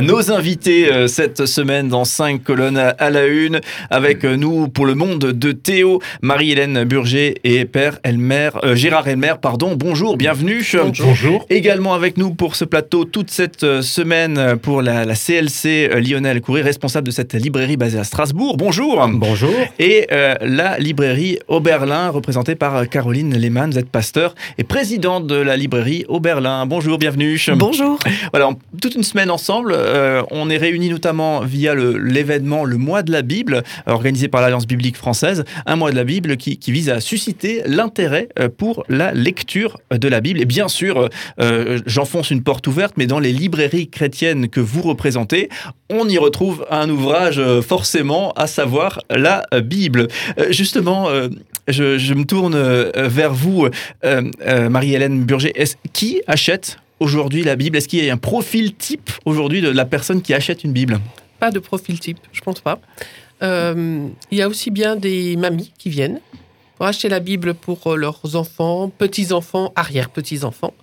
Nos invités euh, cette semaine dans 5 colonnes à la une, avec euh, nous pour le monde de Théo, Marie-Hélène Burger et Père Elmer, euh, Gérard Elmer, pardon. Bonjour, bienvenue. Bonjour. Également avec nous pour ce plateau toute cette semaine pour la, CLC Lionel Coury, responsable de cette librairie basée à Strasbourg. Bonjour. Bonjour. Et la librairie Oberlin, représentée par Caroline Lehmann. Vous êtes pasteur et président de la librairie Oberlin. Bonjour, bienvenue. Bonjour. Voilà, toute une semaine ensemble. Euh, on est réunis notamment via l'événement le, Mois de la Bible, organisé par l'Alliance biblique française, un mois de la Bible qui, vise à susciter l'intérêt euh, pour la lecture de la Bible. Et bien sûr, euh, j'enfonce une porte ouverte, mais dans les librairies chrétiennes que vous représentez, on y retrouve un ouvrage forcément, à savoir la Bible. justement, je, me tourne vers vous, Marie-Hélène Burger. Qui achète aujourd'hui la Bible? Est-ce qu'il y a un profil type aujourd'hui de la personne qui achète une Bible? Pas de profil type, je pense pas. Euh, il y a aussi bien des mamies qui viennent pour acheter la Bible pour euh, leurs enfants, petits-enfants, arrière-petits-enfants.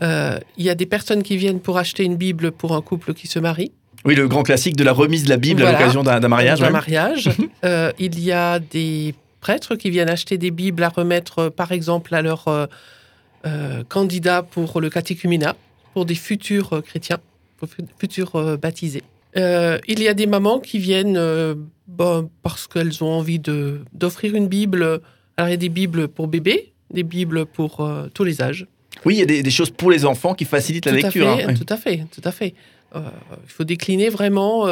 Euh, il y a des personnes qui viennent pour acheter une Bible pour un couple qui se marie. Oui, le grand classique de la remise de la Bible à l'occasion d'un mariage. D'un mariage. il y a des prêtres qui viennent acheter des Bibles à remettre, par exemple, à leur euh, candidat pour le catéchuménat, pour des futurs euh, chrétiens, pour futurs euh, baptisés. il y a des mamans qui viennent parce qu'elles ont envie d'offrir une Bible. Alors, il y a des Bibles pour bébés, des Bibles pour tous les âges. Oui, il y a des, choses pour les enfants qui facilitent la lecture. Hein. Tout à fait, tout à fait. il faut décliner vraiment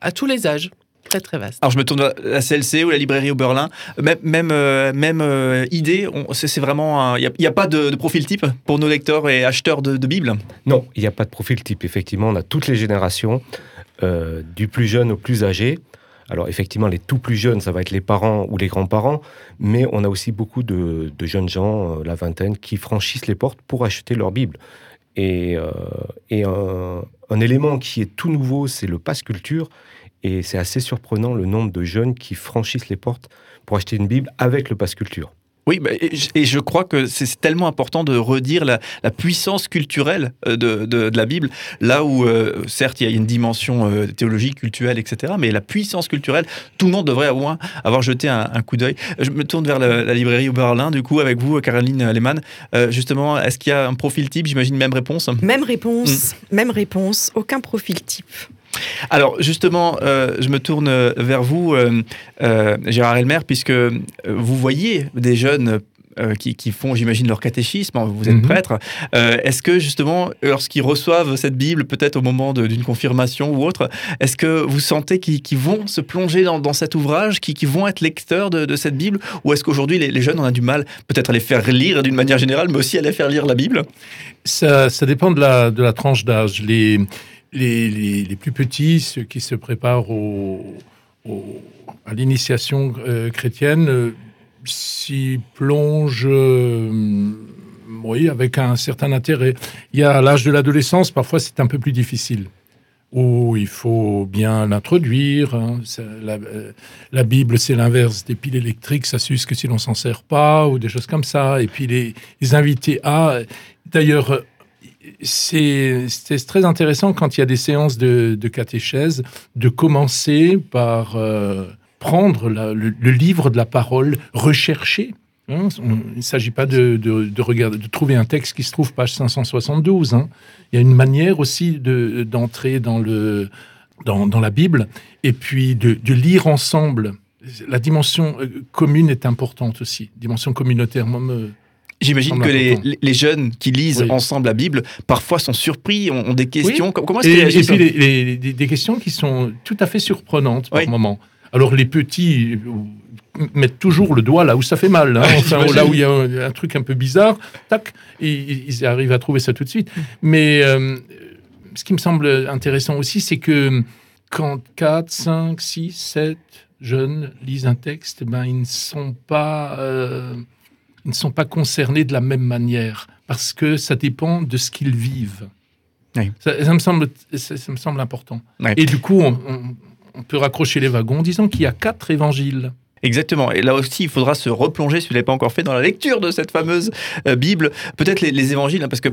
à tous les âges très très vaste. Alors je me tourne à la CLC ou la librairie au Berlin. Même, même, euh, même euh, idée, c'est vraiment. Il n'y a, pas de, profil type pour nos lecteurs et acheteurs de, de Bible? Non, il n'y a pas de profil type. Effectivement, on a toutes les générations, euh, du plus jeune au plus âgé. Alors effectivement, les tout plus jeunes, ça va être les parents ou les grands-parents, mais on a aussi beaucoup de, de jeunes gens, la vingtaine, qui franchissent les portes pour acheter leur Bible. Et, et un, un, élément qui est tout nouveau, c'est le passe culture. Et c'est assez surprenant le nombre de jeunes qui franchissent les portes pour acheter une Bible avec le pass culture. Oui, bah, et je crois que c'est tellement important de redire la, puissance culturelle euh, de, la Bible, là où, euh, certes, il y a une dimension euh, théologique, culturelle, etc., mais la puissance culturelle, tout le monde devrait au moins avoir jeté un, coup d'œil. Je me tourne vers la, librairie Berlin, du coup, avec vous, Caroline Lehmann. justement, est-ce qu'il y a un profil type? J'imagine même réponse Même réponse, mm. même réponse, aucun profil type. Alors justement, euh, je me tourne vers vous, euh, euh, Gérard Elmer, puisque vous voyez des jeunes qui, font, j'imagine, leur catéchisme, hein, vous êtes mhm. prêtre. est-ce que justement, lorsqu'ils reçoivent cette Bible, peut-être au moment d'une confirmation ou autre, est-ce que vous sentez qu'ils vont se plonger dans, cet ouvrage, qu'ils vont être lecteurs de, cette Bible, ou est-ce qu'aujourd'hui les, jeunes, on a du mal peut-être à les faire lire d'une manière générale, mais aussi à les faire lire la Bible? Ça, dépend de la, de la tranche d'âge. Les les, plus petits, ceux qui se préparent à l'initiation euh, chrétienne, euh, s'y plongent euh, oui, avec un certain intérêt. Il y a l'âge de l'adolescence, parfois c'est un peu plus difficile, où il faut bien l'introduire. Hein. La, Bible, c'est l'inverse des piles électriques, ça s'use que si l'on s'en sert pas, ou des choses comme ça. Et puis les, les invités à... D'ailleurs, c'est très intéressant quand il y a des séances de, catéchèse de commencer par euh, prendre le, livre de la parole, rechercher. Hein. il ne s'agit pas de, de trouver un texte qui se trouve page 572. Hein. Il y a une manière aussi d'entrer dans, la Bible et puis de, lire ensemble. La dimension euh, commune est importante aussi, dimension communautaire. J'imagine que les, jeunes qui lisent ensemble la Bible, parfois sont surpris, ont, des questions. Comment est-ce qu'ils Et puis des questions qui sont tout à fait surprenantes par moment. Alors les petits euh, mettent toujours le doigt là où ça fait mal, hein. là où il y a un, truc un peu bizarre, tac, et ils arrivent à trouver ça tout de suite. Mais euh, ce qui me semble intéressant aussi, c'est que quand 4, 5, 6, 7 jeunes lisent un texte, ben, ils ne sont pas... Euh, ne sont pas concernés de la même manière, parce que ça dépend de ce qu'ils vivent. Ça, me semble, ça, me semble important. Et du coup, on, peut raccrocher les wagons en disant qu'il y a quatre évangiles. Exactement. Et là aussi, il faudra se replonger, si vous ne l'avez pas encore fait, dans la lecture de cette fameuse euh, Bible. Peut-être les, les évangiles, hein, parce que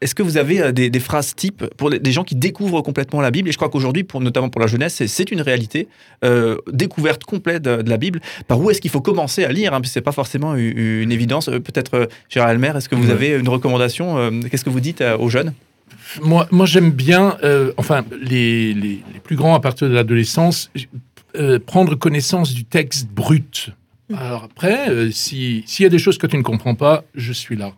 est-ce que vous avez euh, des, des phrases types pour les- des gens qui découvrent complètement la Bible? Et je crois qu'aujourd'hui, pour, notamment pour la jeunesse, c'est- une réalité. Euh, découverte complète de, de la Bible. Par où est-ce qu'il faut commencer à lire hein, Ce n'est pas forcément une, une évidence. Peut-être, Gérard Elmer, est-ce que vous avez une recommandation euh, Qu'est-ce que vous dites aux jeunes? Moi, moi j'aime bien, euh, enfin, les, les- les plus grands à partir de l'adolescence, euh, prendre connaissance du texte brut. Alors après, euh, si- s'il y a des choses que tu ne comprends pas, je suis là.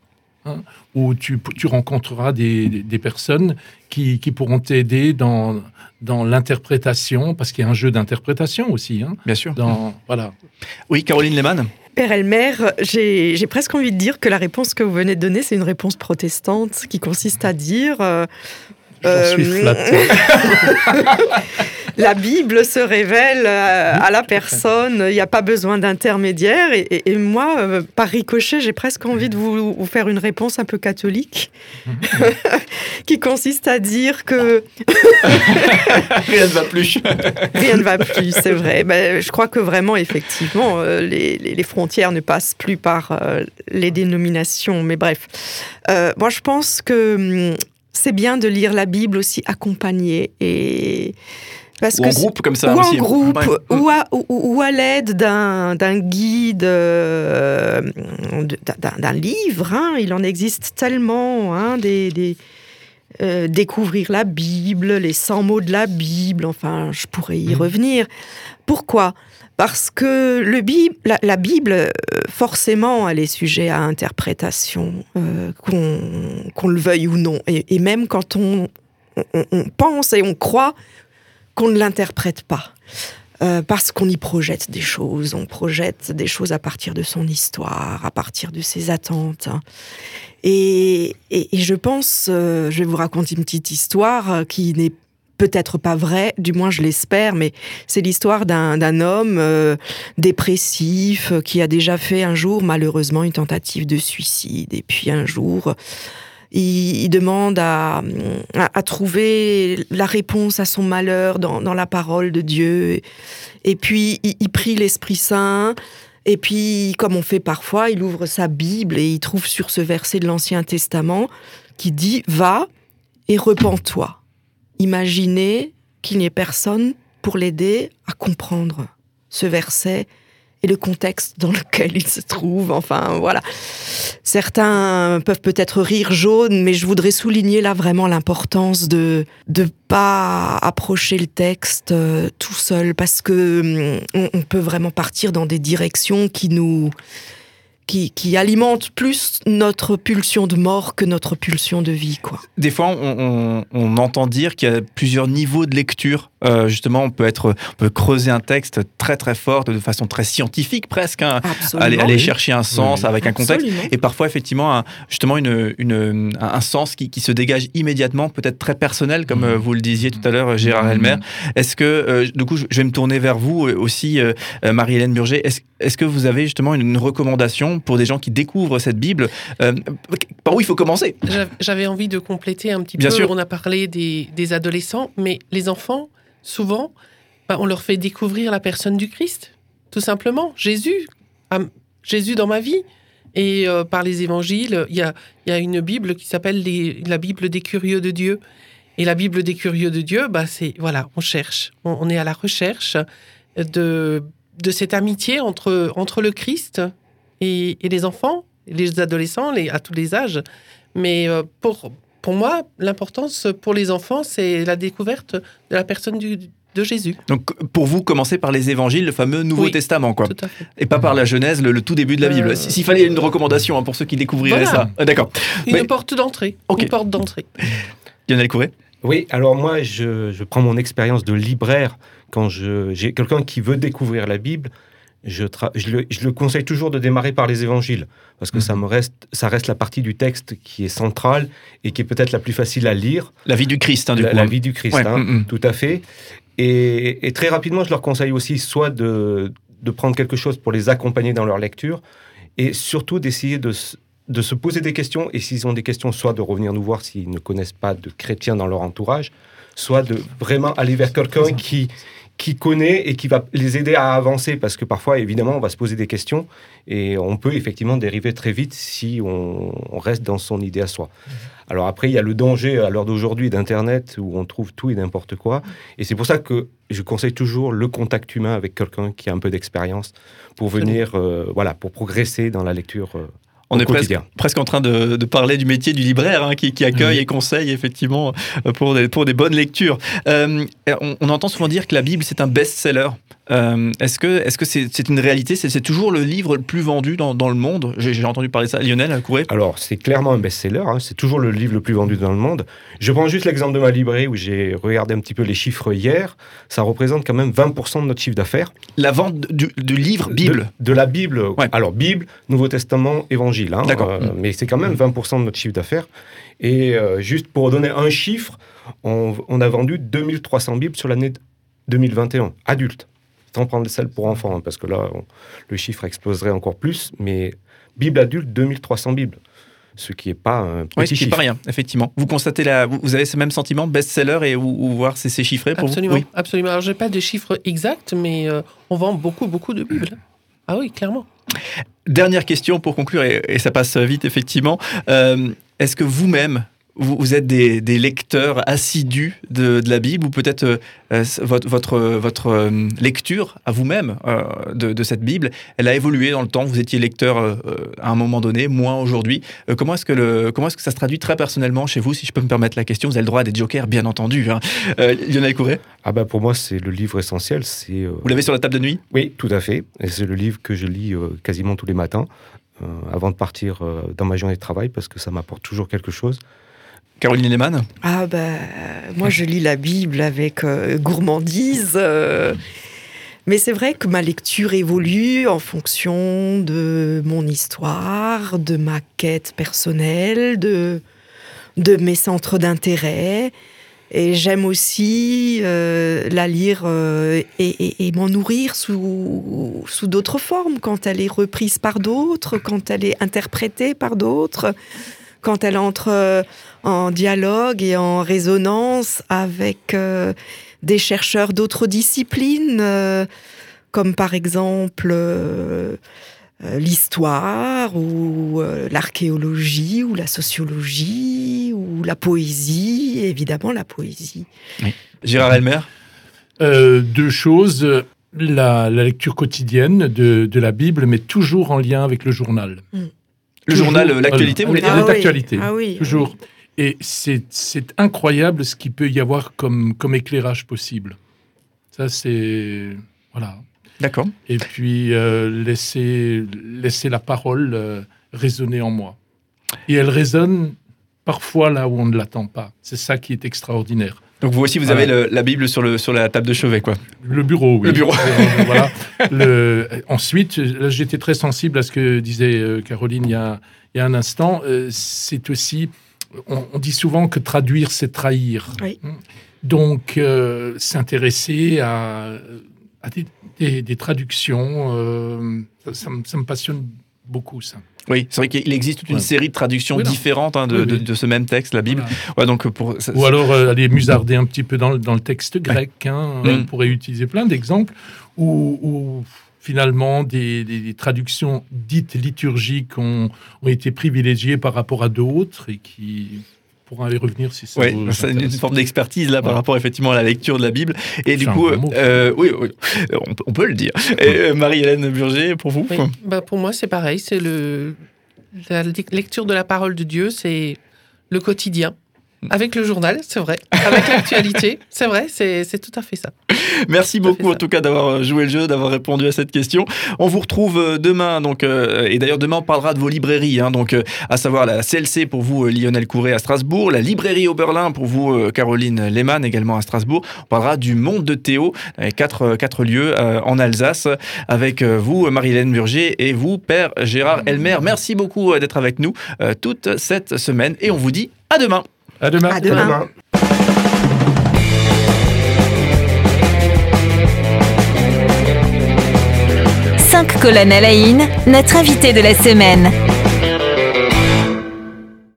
hein. Ou tu, tu rencontreras des, des- des personnes qui, qui pourront t'aider dans, dans l'interprétation, parce qu'il y a un jeu d'interprétation aussi. hein, Bien sûr. dans, voilà. Oui, Caroline Lehmann Père Elmer, j'ai j'ai presque envie de dire que la réponse que vous venez de donner, c'est une réponse protestante qui consiste à dire euh, J'en suis Euh, flatté. la Bible se révèle euh, à la personne, il n'y a pas besoin d'intermédiaire. Et, et- et moi, euh, par ricochet, j'ai presque envie de vous, vous faire une réponse un peu catholique, qui consiste à dire que Rien ne va plus. rien ne va plus, c'est vrai. Ben, je crois que vraiment, effectivement, les, les- les frontières ne passent plus par les dénominations. Mais bref, Euh, moi, je pense que hum, c'est bien de lire la Bible aussi accompagnée et parce Ou que en groupe comme ça ou aussi. en groupe, Ouais. ou à, ou- ou à l'aide d'un d'un guide, euh, d'un livre. hein. Il en existe tellement, hein, des, des- euh, découvrir la Bible, les 100 mots de la Bible, enfin, je pourrais y revenir. Pourquoi? Parce que la, Bible, euh, forcément, elle est sujet à interprétation, euh, qu'on le veuille ou non. Et, même quand on, pense et on croit qu'on ne l'interprète pas. Euh, parce qu'on y projette des choses, on projette des choses à partir de son histoire, à partir de ses attentes. Et, je pense, je vais vous raconter une petite histoire qui n'est peut-être pas vraie, du moins je l'espère, mais c'est l'histoire d'un homme euh, dépressif euh, qui a déjà fait un jour malheureusement une tentative de suicide. Et puis un jour, il, demande à, à, à trouver la réponse à son malheur dans, dans la parole de Dieu. Et puis, il, il prie l'Esprit Saint. Et puis, comme on fait parfois, il ouvre sa Bible et il trouve sur ce verset de l'Ancien Testament qui dit Va et repens-toi. Imaginez qu'il n'y ait personne pour l'aider à comprendre ce verset et le contexte dans lequel il se trouve. Enfin, voilà. Certains peuvent peut-être rire jaune, mais je voudrais souligner là vraiment l'importance de de pas approcher le texte euh, tout seul parce que hum, on peut vraiment partir dans des directions qui nous qui, alimentent plus notre pulsion de mort que notre pulsion de vie, quoi. Des fois, on- on entend dire qu'il y a plusieurs niveaux de lecture. Euh, justement, on peut, être, on peut creuser un texte très très fort, de façon très scientifique presque, hein. Aller, aller oui. chercher un sens Oui. avec un contexte. Absolument. Et parfois, effectivement, un- justement, une, une- un, un sens qui, qui se dégage immédiatement, peut-être très personnel, comme Mhm. euh, vous le disiez tout à l'heure, Gérard Elmer. Est-ce que, euh, du coup, je vais me tourner vers vous euh, aussi, euh, euh, Marie-Hélène Burger. Est-ce est-ce que vous avez justement une, une recommandation pour des gens qui découvrent cette Bible Euh, Par où il faut commencer? J'av- J'avais envie de compléter un petit Bien peu. sûr. On a parlé des, des adolescents, mais les enfants, souvent, bah, on leur fait découvrir la personne du Christ, tout simplement. Jésus, Ah, Jésus dans ma vie. Et euh, par les évangiles, il y a, une Bible qui s'appelle la Bible des curieux de Dieu. Et la Bible des curieux de Dieu, bah, c'est voilà, on cherche, on, est à la recherche de, cette amitié entre, le Christ et, les enfants, les adolescents, les, à tous les âges. Mais euh, pour, pour moi, l'importance pour les enfants, c'est la découverte de la personne du- de Jésus. Donc, pour vous, commencer par les évangiles, le fameux Nouveau Oui. Testament, quoi. Tout à fait. Et pas par la Genèse, le, le tout début de la Bible. Euh, S'il fallait une recommandation hein, pour ceux qui découvriraient Voilà. ça. Ah, D'accord. Une Mais- porte d'entrée. Ok. Une porte d'entrée. Lionel Courret Oui, alors moi, je, je prends mon expérience de libraire. Quand je- j'ai quelqu'un qui veut découvrir la Bible, je, le, je le conseille toujours de démarrer par les évangiles, parce que ça, me reste, ça reste la partie du texte qui est centrale et qui est peut-être la plus facile à lire, La vie du Christ, hein, du la, coup. la hein. vie du Christ, Ouais, hein, mm, mm. tout à fait. Et, et très rapidement, je leur conseille aussi soit de, de prendre quelque chose pour les accompagner dans leur lecture, et surtout d'essayer de se poser des questions, et s'ils ont des questions, soit de revenir nous voir s'ils ne connaissent pas de chrétiens dans leur entourage, soit de vraiment aller vers quelqu'un qui, qui connaît et qui va les aider à avancer parce que parfois, évidemment, on va se poser des questions et on peut effectivement dériver très vite si on, on reste dans son idée à soi. Alors après, il y a le danger à l'heure d'aujourd'hui d'Internet où on trouve tout et n'importe quoi. Et c'est pour ça que je conseille toujours le contact humain avec quelqu'un qui a un peu d'expérience pour venir, euh, voilà, pour progresser dans la lecture. euh, On est presque, en train de, de parler du métier du libraire hein, qui, qui accueille Oui. et conseille effectivement euh, pour des, pour des bonnes lectures. Euh, on, on entend souvent dire que la Bible c'est un best-seller. Euh, Est-ce que est-ce que c'est c'est une réalité? C'est c'est toujours le livre le plus vendu dans, dans le monde? J'ai j'ai entendu parler de ça. Lionel Couré Alors, c'est clairement un best-seller, hein, c'est toujours le livre le plus vendu dans le monde. Je prends juste l'exemple de ma librairie où j'ai regardé un petit peu les chiffres hier. Ça représente quand même 20% de notre chiffre d'affaires. La vente du, du livre Bible? De, de la Bible. Ouais. Alors, Bible, Nouveau Testament, Évangile. hein, D'accord. Mm. mais c'est quand même 20% de notre chiffre d'affaires. Et euh, juste pour donner un chiffre, on, on a vendu 2300 Bibles sur l'année 2021, adultes. Sans prendre celle pour enfants, hein, parce que là, on- le chiffre exploserait encore plus. Mais Bible adulte, 2300 Bibles. Ce qui n'est pas un petit Oui, ce qui est chiffre. pas rien, effectivement. Vous constatez la, vous, avez ce même sentiment, best-seller, et où voir c'est c'est chiffré pour Absolument, vous Oui. absolument. Alors, j'ai pas de chiffres exacts, mais euh, on vend beaucoup, beaucoup de Bibles. Ah oui, clairement. Dernière question pour conclure, et, et ça passe vite effectivement. Euh, Est-ce que vous-même, vous, vous êtes des, des lecteurs assidus de, de la Bible ou peut-être euh, votre, votre, votre euh, lecture à vous-même euh, de, de cette Bible, elle a évolué dans le temps Vous étiez lecteur euh, à un moment donné, moins aujourd'hui. Comment est-ce que, le, comment est-ce que ça se traduit très personnellement chez vous Si je peux me permettre la question, vous avez le droit à des jokers, bien entendu. hein. Lionel Courret, Ah bah pour moi, c'est le livre essentiel. C'est vous l'avez sur la table de nuit? Oui, tout à fait. Et c'est le livre que je lis quasiment tous les matins avant de partir dans ma journée de travail parce que ça m'apporte toujours quelque chose. Caroline Lehmann Ah ben, moi je lis la Bible avec euh, gourmandise. euh, mais c'est vrai que ma lecture évolue en fonction de mon histoire, de ma quête personnelle, de, de mes centres d'intérêt. Et j'aime aussi la lire et, et- et m'en nourrir sous, sous d'autres formes, quand elle est reprise par d'autres, quand elle est interprétée par d'autres, quand elle entre euh, en dialogue et en résonance avec euh, des chercheurs d'autres disciplines, euh, comme par exemple l'histoire ou euh, l'archéologie ou la sociologie ou la poésie, évidemment la poésie. Gérard Elmer? Euh, deux choses. La, la lecture quotidienne de, de la Bible, mais toujours en lien avec le journal. Le Toujours. journal, euh, l'actualité, Ah, vous voulez dire Ah oui. Ah oui. Toujours. Et c'est c'est incroyable ce qu'il peut y avoir comme, comme éclairage possible. Ça, c'est. Voilà. D'accord. Et puis, euh, laisser, laisser la parole euh, résonner en moi. Et elle résonne parfois là où on ne l'attend pas. C'est ça qui est extraordinaire. Donc vous aussi, vous avez le- la Bible sur, le, sur la table de chevet, quoi. Le bureau, oui. Le bureau. Euh, voilà. Le- ensuite, j'étais très sensible à ce que disait euh, Caroline il y a, il y a un instant. Euh, c'est aussi, on, on dit souvent que traduire, c'est trahir. Oui. Donc, euh, s'intéresser à, à des, des- des traductions, euh, ça, ça me, ça me passionne beaucoup, ça. Oui, c'est vrai qu'il existe toute une Ouais. série de traductions Oui, différentes hein, de, Oui, de- oui. de ce même texte, la Bible. Voilà. Ouais, donc pour ça- Ou alors euh, aller musarder un petit peu dans, le- dans le texte grec. hein. Mm. On pourrait utiliser plein d'exemples où, où finalement des, des- des traductions dites liturgiques ont, ont été privilégiées par rapport à d'autres et qui pourront aller revenir si ça Ouais, vous c'est une, forme d'expertise là par rapport effectivement à la lecture de la Bible. Et du coup, euh, oui, oui, on, peut- on peut le dire. Et, euh, Marie-Hélène Burger, pour vous Oui. Bah, pour moi, c'est pareil. C'est le la le- lecture de la parole de Dieu, c'est le quotidien. Avec le journal, c'est vrai. Avec l'actualité, c'est vrai, c'est tout à fait ça. Merci beaucoup en tout cas d'avoir joué le jeu, d'avoir répondu à cette question. On vous retrouve euh, demain, donc euh, et d'ailleurs demain on parlera de vos librairies, hein, donc euh, à savoir la CLC pour vous euh, Lionel Courret à Strasbourg, la librairie Oberlin pour vous euh, Caroline Lehmann également à Strasbourg. On parlera du Monde de Théo, quatre euh, quatre lieux euh, en Alsace, avec euh, vous Marie-Hélène Burger et vous Père Gérard Elmer. Merci beaucoup euh, d'être avec nous euh, toute cette semaine et on vous dit à demain. À demain. À demain. Demain. Cinq colonnes à la notre invité de la semaine.